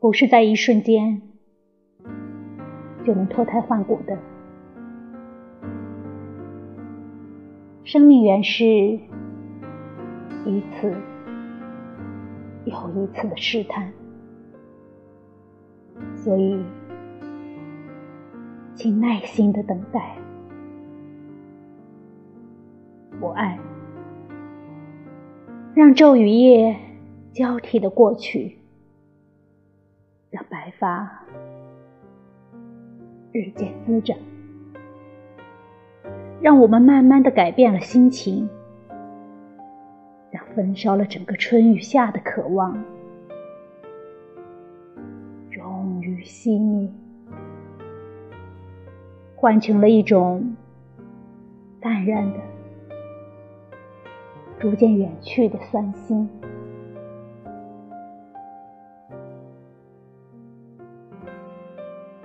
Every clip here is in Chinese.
不是在一瞬间就能脱胎换骨的。生命原是一次又一次的试探，所以，请耐心的等待。我爱，让昼与夜交替的过去，白发日渐滋长。让我们慢慢的改变了心情，让焚烧了整个春与夏的渴望，终于熄灭，换成了一种淡然的、逐渐远去的酸心。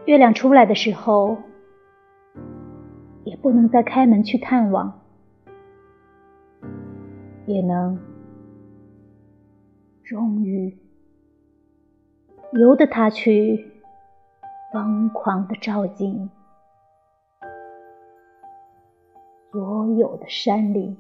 月亮出来的时候。也不能再开门去探望，也能终于由得他去疯狂的照进所有的山林。